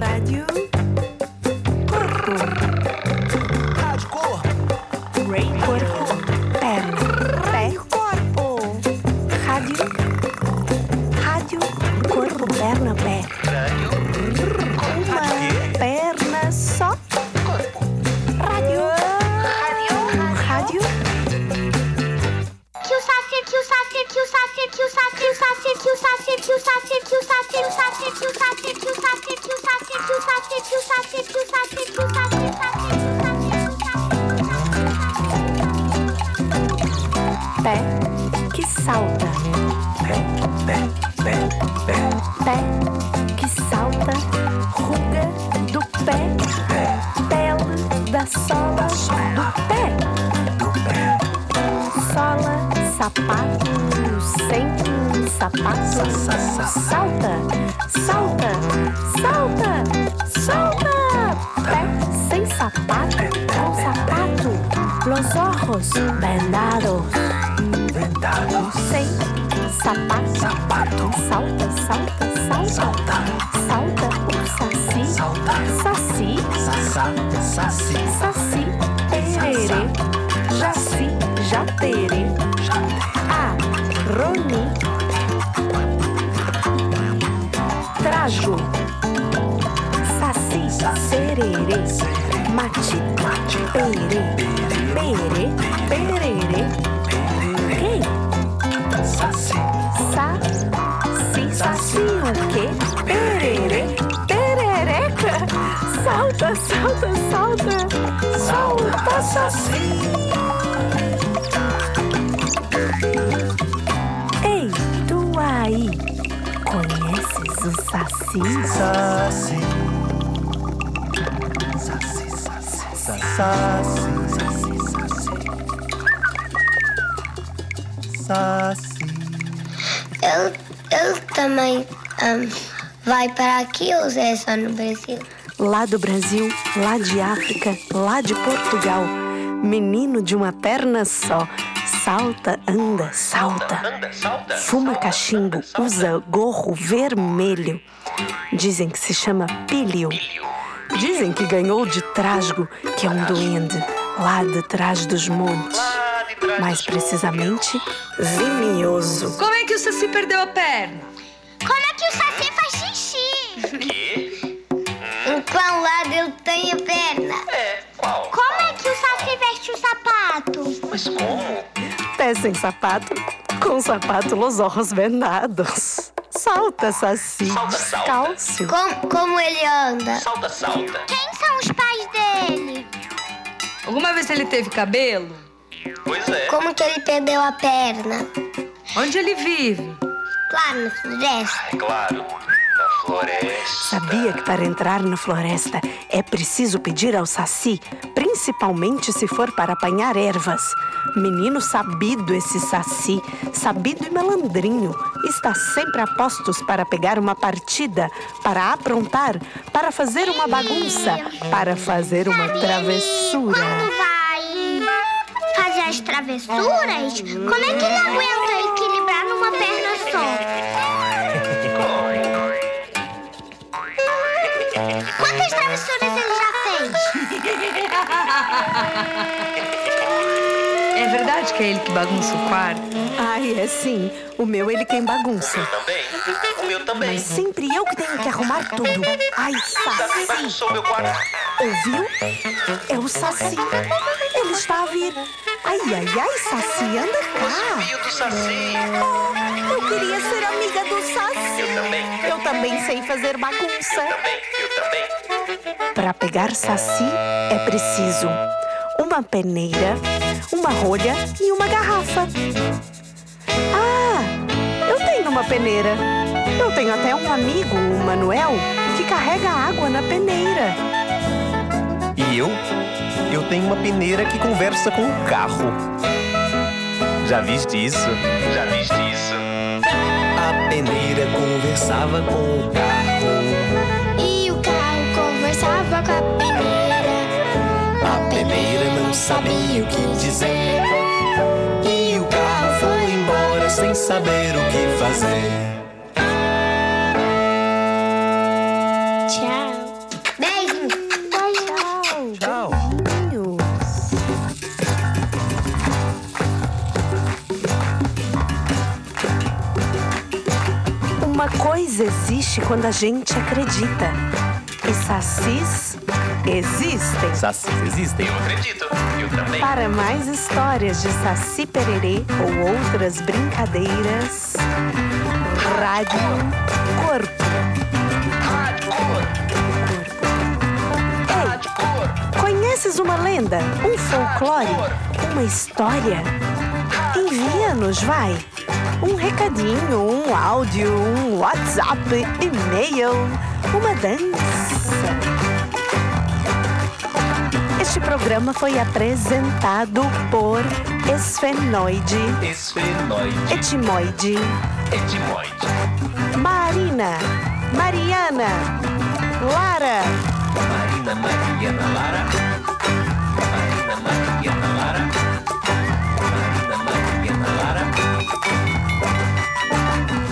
Rádio. Corpo. Rádio Corpo. Perna. Corpo. Rádio. Rádio. Corpo, perna, pé. Uma Pé que salta. Pé, pé, pé, pé, Pé que salta. Ruga do pé. Pele da sola do pé. do pé. Sola, sapato, sem sapato. Salta, salta, salta, salta. Pé sem sapato, com sapato. Los ojos vendados. Sem sapato. Sapato. Salta, salta, salta. Salta. Salta o saci. Salta. Saci, Sassá. Saci. saci, tererê. Jaci, jaterê. A, Roni. Trasgo. Saci, sererê. Mati, perê. Perê, pererê. Saci o quê? Pererê, perereca. Salta, salta, salta. Salta, saci. Ei, tu aí, conheces o saci? Saci. Saci, saci, saci. Saci. Saci. Ele, ele também ahm, vai para aqui ou é só no Brasil? Lá do Brasil, lá de África, lá de Portugal. Menino de uma perna só. Salta, anda, salta. Fuma cachimbo, usa gorro vermelho. Dizem que se chama Pílio. Dizem que ganhou de Trasgo, que é um duende, lá de trás dos montes. Mais precisamente, Vimioso. Como é que o Saci perdeu a perna? Mas como? Pé sem sapato, com sapato los ojos vendados. Salta, Saci, Salta, salta. descalço. Como, como ele anda? Salta, salta. Quem são os pais dele? Alguma vez ele teve cabelo? Pois é. Como que ele perdeu a perna? Onde ele vive? Claro, na floresta. É claro. Floresta. Sabia que para entrar na floresta é preciso pedir ao Saci, principalmente se for para apanhar ervas. Menino sabido esse Saci, sabido e malandrinho, está sempre a postos para pegar uma partida, para aprontar, para fazer uma bagunça, para fazer uma travessura. Quando vai fazer as travessuras, como é que ele aguenta É verdade que é ele que bagunça o quarto? Ai, é sim. O meu ele quem bagunça. Também. O meu também. Mas sempre eu que tenho que arrumar tudo. Ai, Saci bagunçou meu quarto. Ouviu? É o Saci. Ele está a vir. Ai, ai, ai, Saci, anda cá. Fio do Saci. Oh, eu queria ser amiga do Saci. Eu também. Eu também sei fazer bagunça. Também. Eu também. Para pegar Saci é preciso uma peneira, uma rolha e uma garrafa. Ah, eu tenho uma peneira. Eu tenho até um amigo, o Manuel, que carrega água na peneira. E eu? Eu tenho uma peneira que conversa com o carro. Já viste isso? Já viste isso? A peneira conversava com o carro. sabia o que dizer. E o carro foi embora sem saber o que fazer. Tchau. beijo Tchau. Tchau. Uma coisa existe quando a gente acredita. E sacis existem. Sacis existem. Eu acredito. Eu também. Para mais histórias de Saci Pererê ou outras brincadeiras, Rádio Corpo. Rádio Cor. Ei, conheces uma lenda, um folclore, uma história? Envia-nos, vai! Um recadinho, um áudio, um WhatsApp, e-mail, uma dança. Este programa foi apresentado por Esfenoide, Esfenoide. Etimoide, Etimoide. Marina, Mariana, Lara, Marina Mariana Lara. Marina Mariana Lara. Marina Mariana Lara.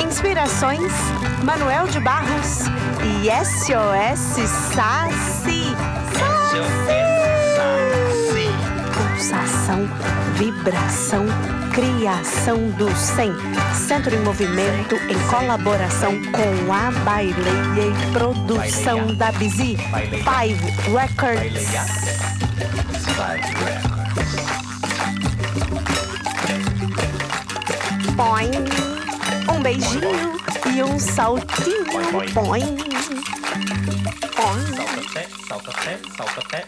Inspirações Manuel de Barros e SOS Saci. Vibração, criação do 100. Centro em movimento em colaboração com a Baileia e produção Baileia. da Bizi. Five Records. Five Records. Põe um beijinho e um saltinho. Põe. Põe. Salta pé, salta pé, salta pé.